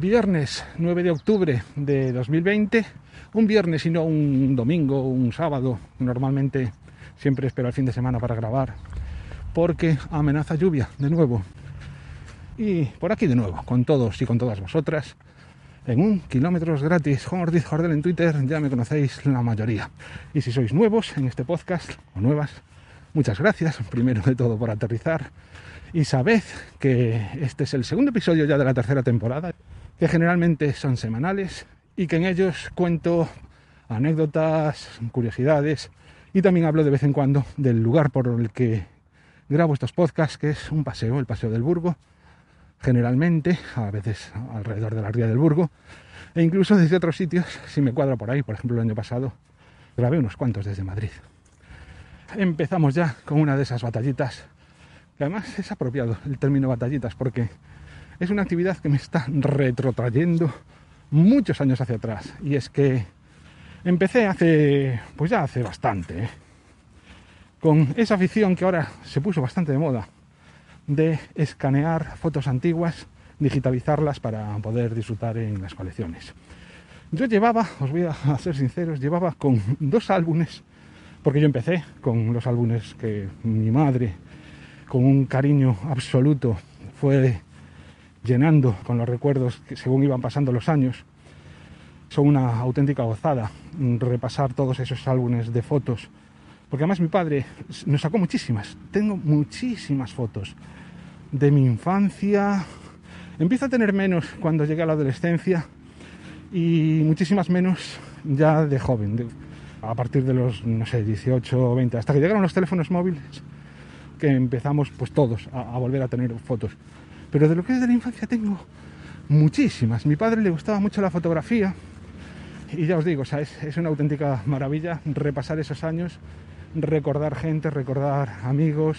Viernes 9 de octubre de 2020, un viernes y no un domingo, un sábado, normalmente siempre espero el fin de semana para grabar, porque amenaza lluvia de nuevo. Y por aquí de nuevo, con todos y con todas vosotras, en un kilómetros gratis, Juan Ortiz Jordel en Twitter, ya me conocéis la mayoría. Y si sois nuevos en este podcast, o nuevas, muchas gracias, primero de todo por aterrizar. Y sabed que este es el segundo episodio ya de la tercera temporada, que generalmente son semanales y que en ellos cuento anécdotas, curiosidades y también hablo de vez en cuando del lugar por el que grabo estos podcasts, que es un paseo, el Paseo del Burgo, generalmente, a veces alrededor de la ría del Burgo, e incluso desde otros sitios, si me cuadra por ahí, por ejemplo el año pasado, grabé unos cuantos desde Madrid. Empezamos ya con una de esas batallitas, además es apropiado el término batallitas, porque es una actividad que me está retrotrayendo muchos años hacia atrás. Y es que empecé hace, pues ya hace bastante, ¿eh? con esa afición que ahora se puso bastante de moda, de escanear fotos antiguas, digitalizarlas para poder disfrutar en las colecciones. Yo llevaba, os voy a ser sinceros, llevaba con dos álbumes, porque yo empecé con los álbumes que mi madre, con un cariño absoluto, fue llenando con los recuerdos que según iban pasando los años. Son una auténtica gozada repasar todos esos álbumes de fotos. Porque además mi padre nos sacó muchísimas. Tengo muchísimas fotos de mi infancia. Empiezo a tener menos cuando llegué a la adolescencia y muchísimas menos ya de joven, de- a partir de los, no sé, 18 o 20, hasta que llegaron los teléfonos móviles, que empezamos pues todos a, volver a tener fotos. Pero de lo que es de la infancia tengo muchísimas. Mi padre le gustaba mucho la fotografía y ya os digo, es, es una auténtica maravilla repasar esos años, recordar gente, recordar amigos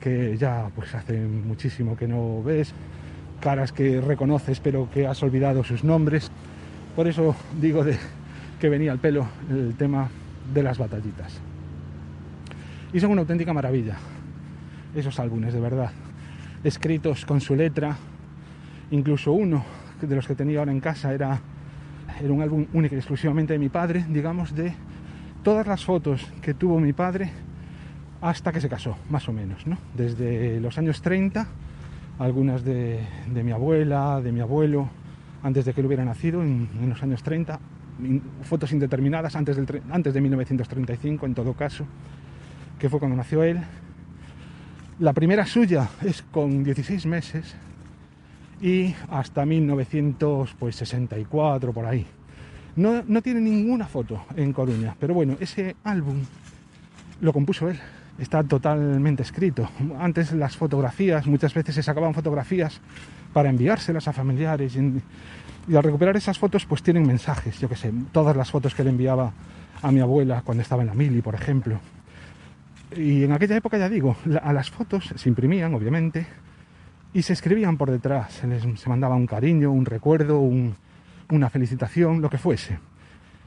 que ya pues hace muchísimo que no ves, caras que reconoces pero que has olvidado sus nombres. Por eso digo de, que venía al pelo el tema de las batallitas. Y son una auténtica maravilla, esos álbumes, de verdad. Escritos con su letra, incluso uno de los que tenía ahora en casa era, era un álbum único y exclusivamente de mi padre, digamos, de todas las fotos que tuvo mi padre hasta que se casó, más o menos, ¿no? Desde los años 30, algunas de, de mi abuela, de mi abuelo, antes de que él hubiera nacido, en, en los años 30, in- fotos indeterminadas, antes, del, antes de 1935 en todo caso, que fue cuando nació él. La primera suya es con 16 meses y hasta 1964 por ahí. No, no tiene ninguna foto en Coruña, pero bueno, ese álbum lo compuso él. Está totalmente escrito. Antes las fotografías, muchas veces se sacaban fotografías para enviárselas a familiares y, al recuperar esas fotos pues tienen mensajes, yo que sé, todas las fotos que le enviaba a mi abuela cuando estaba en la mili, por ejemplo. Y en aquella época, ya digo, a las fotos se imprimían, obviamente, y se escribían por detrás. Se les se mandaba un cariño, un recuerdo, un- una felicitación, lo que fuese.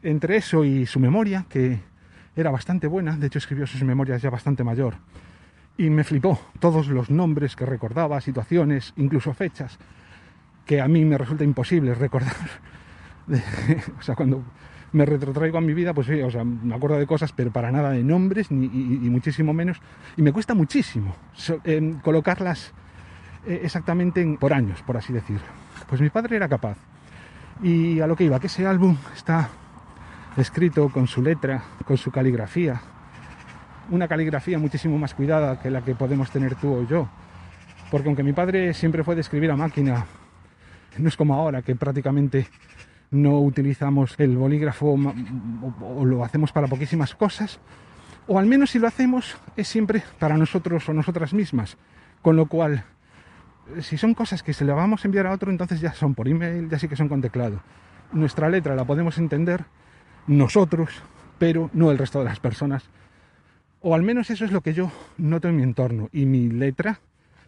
Entre eso y su memoria, que era bastante buena, de hecho escribió sus memorias ya bastante mayor, y me flipó todos los nombres que recordaba, situaciones, incluso fechas, que a mí me resulta imposible recordar. o sea, cuando me retrotraigo a mi vida, pues o sea, me acuerdo de cosas, pero para nada de nombres, ni, muchísimo menos, y me cuesta muchísimo em, colocarlas eh, exactamente en- por años, por así decir. Pues mi padre era capaz. Y a lo que iba, que ese álbum está escrito con su letra, con su caligrafía, una caligrafía muchísimo más cuidada que la que podemos tener tú o yo. Porque aunque mi padre siempre fue de escribir a máquina, no es como ahora que prácticamente no utilizamos el bolígrafo o lo hacemos para poquísimas cosas, O al menos si lo hacemos es siempre para nosotros o nosotras mismas. Con lo cual, si son cosas que se le vamos a enviar a otro, entonces ya son por email, ya sí que son con teclado. Nuestra letra la podemos entender nosotros, pero no el resto de las personas. O al menos eso es lo que yo noto en mi entorno. Y mi letra,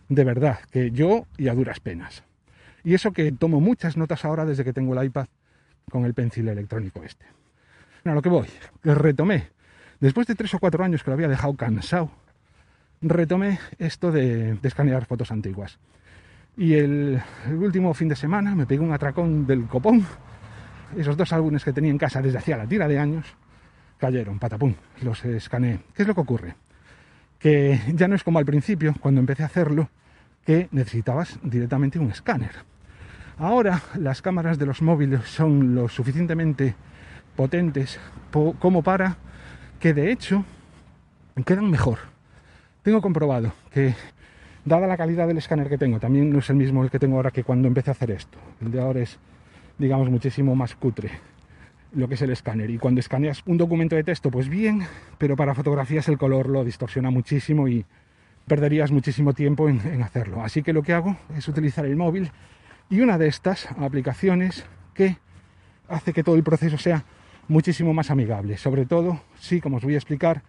de verdad, que yo y a duras penas. Y eso que tomo muchas notas ahora desde que tengo el iPad con el pencil electrónico este. A lo que voy, que retomé, después de tres o cuatro años que lo había dejado cansado, retomé esto de, de escanear fotos antiguas. Y el, el último fin de semana me pegué un atracón del copón. Esos dos álbumes que tenía en casa desde hacía la tira de años cayeron, patapum, los escaneé. ¿Qué es lo que ocurre? Que ya no es como al principio, cuando empecé a hacerlo, que necesitabas directamente un escáner. Ahora las cámaras de los móviles son lo suficientemente potentes po- como para que de hecho quedan mejor. Tengo comprobado que dada la calidad del escáner que tengo, también no es el mismo el que tengo ahora que cuando empecé a hacer esto. El de ahora es, digamos, muchísimo más cutre lo que es el escáner. Y cuando escaneas un documento de texto, pues bien, pero para fotografías el color lo distorsiona muchísimo y perderías muchísimo tiempo en hacerlo. Así que lo que hago es utilizar el móvil y una de estas aplicaciones que hace que todo el proceso sea muchísimo más amigable. Sobre todo si, como os voy a explicar,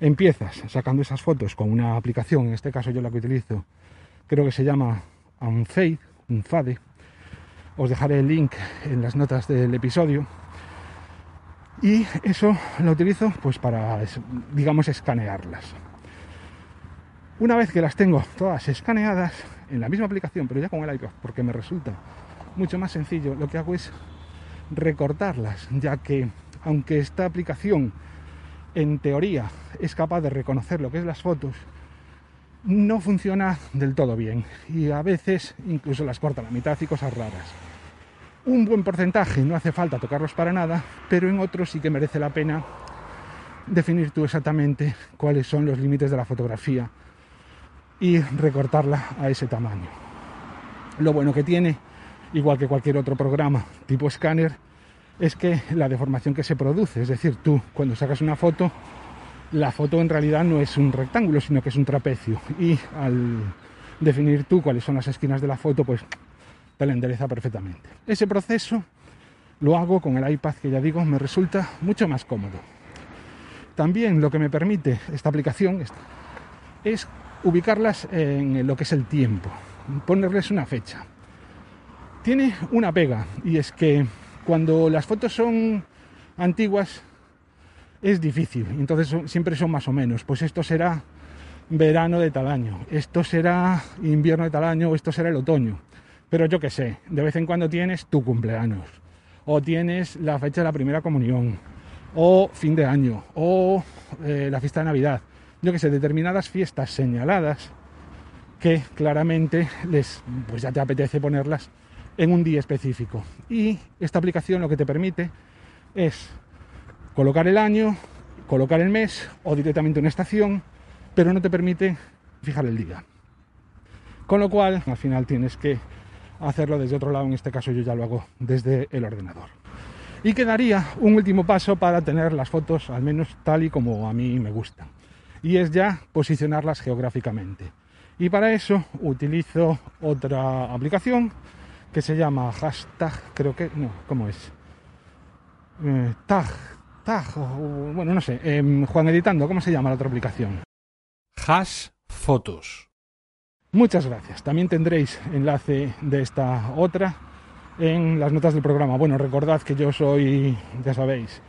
empiezas sacando esas fotos con una aplicación, en este caso yo la que utilizo, creo que se llama Unfade, Unfade. Os dejaré el link en las notas del episodio. Y eso lo utilizo pues para, digamos, escanearlas. Una vez que las tengo todas escaneadas en la misma aplicación, pero ya con el iPad, porque me resulta mucho más sencillo, lo que hago es recortarlas, ya que aunque esta aplicación en teoría es capaz de reconocer lo que es las fotos, no funciona del todo bien y a veces incluso las corta a la mitad y cosas raras. Un buen porcentaje no hace falta tocarlos para nada, pero en otros sí que merece la pena definir tú exactamente cuáles son los límites de la fotografía y recortarla a ese tamaño. Lo bueno que tiene, igual que cualquier otro programa tipo escáner, es que la deformación que se produce, es decir, tú cuando sacas una foto, la foto en realidad no es un rectángulo, sino que es un trapecio. Y al definir tú cuáles son las esquinas de la foto, pues te la endereza perfectamente. Ese proceso lo hago con el iPad, que ya digo, me resulta mucho más cómodo. También lo que me permite esta aplicación es- ubicarlas en lo que es el tiempo, ponerles una fecha. Tiene una pega, y es que cuando las fotos son antiguas es difícil, entonces siempre son más o menos. Pues esto será verano de tal año, esto será invierno de tal año, esto será el otoño. Pero yo qué sé, de vez en cuando tienes tu cumpleaños, o tienes la fecha de la primera comunión, o fin de año, o eh, la fiesta de Navidad. Yo qué sé, determinadas fiestas señaladas que claramente les, pues ya te apetece ponerlas en un día específico. Y esta aplicación lo que te permite es colocar el año, colocar el mes o directamente una estación, pero no te permite fijar el día. Con lo cual, al final tienes que hacerlo desde otro lado, en este caso yo ya lo hago desde el ordenador. Y quedaría un último paso para tener las fotos al menos tal y como a mí me gustan. Y es ya posicionarlas geográficamente. Y para eso utilizo otra aplicación que se llama hashtag, creo que, no, ¿cómo es? Eh, tag, tag, o- bueno, no sé, em, Juan Editando, ¿cómo se llama la otra aplicación? Hash Fotos. Muchas gracias. También tendréis enlace de esta otra en las notas del programa. Bueno, recordad que yo soy, ya sabéis,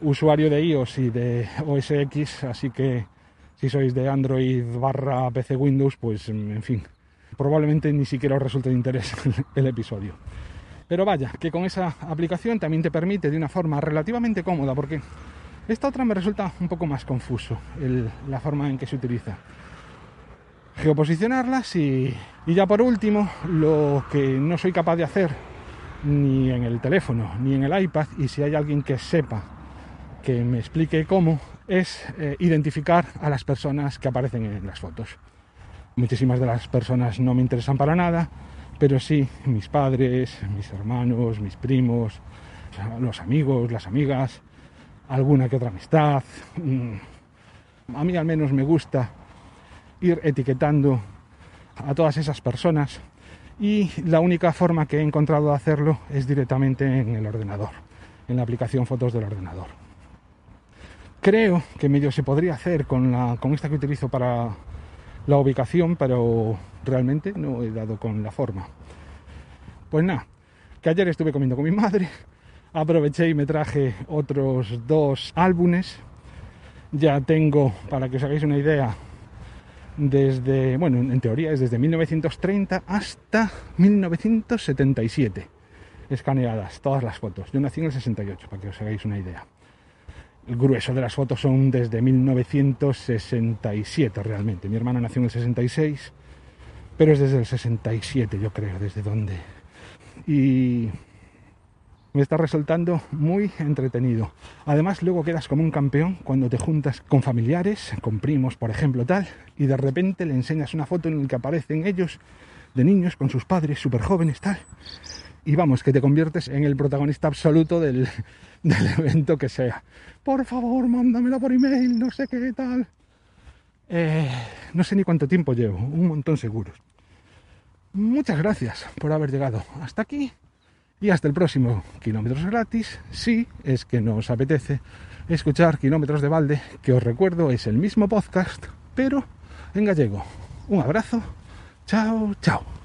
usuario de iOS y de OS X, así que si sois de Android barra PC Windows, pues en fin, probablemente ni siquiera os resulte de interés el episodio. Pero vaya, que con esa aplicación también te permite de una forma relativamente cómoda, porque esta otra me resulta un poco más confuso el- la forma en que se utiliza geoposicionarlas y, y ya por último lo que no soy capaz de hacer ni en el teléfono ni en el iPad y si hay alguien que sepa que me explique cómo es eh, identificar a las personas que aparecen en las fotos. Muchísimas de las personas no me interesan para nada, pero sí mis padres, mis hermanos, mis primos, los amigos, las amigas, alguna que otra amistad, mm, A mí al menos me gusta ir etiquetando a todas esas personas y la única forma que he encontrado de hacerlo es directamente en el ordenador, en la aplicación fotos del ordenador. Creo que medio se podría hacer con, la, con esta que utilizo para la ubicación, pero realmente no he dado con la forma. Pues nada, que ayer estuve comiendo con mi madre, aproveché y me traje otros dos álbumes. Ya tengo, para que os hagáis una idea, desde, bueno, en teoría es desde 1930 hasta 1977 escaneadas todas las fotos. Yo nací en el 68, para que os hagáis una idea. El grueso de las fotos son desde 1967 realmente. Mi hermana nació en el 66, pero es desde el 67 yo creo, desde donde. Y me está resultando muy entretenido. Además, luego quedas como un campeón cuando te juntas con familiares, con primos, por ejemplo, tal, y de repente le enseñas una foto en la que aparecen ellos de niños con sus padres, súper jóvenes, tal. Y vamos, que te conviertes en el protagonista absoluto del, evento que sea. Por favor, mándamela por email, no sé qué tal. Eh, no sé ni cuánto tiempo llevo, un montón seguros. Muchas gracias por haber llegado hasta aquí y hasta el próximo Kilómetros Gratis, si es que nos apetece escuchar Kilómetros de Balde, que os recuerdo es el mismo podcast, pero en gallego. Un abrazo, chao, chao.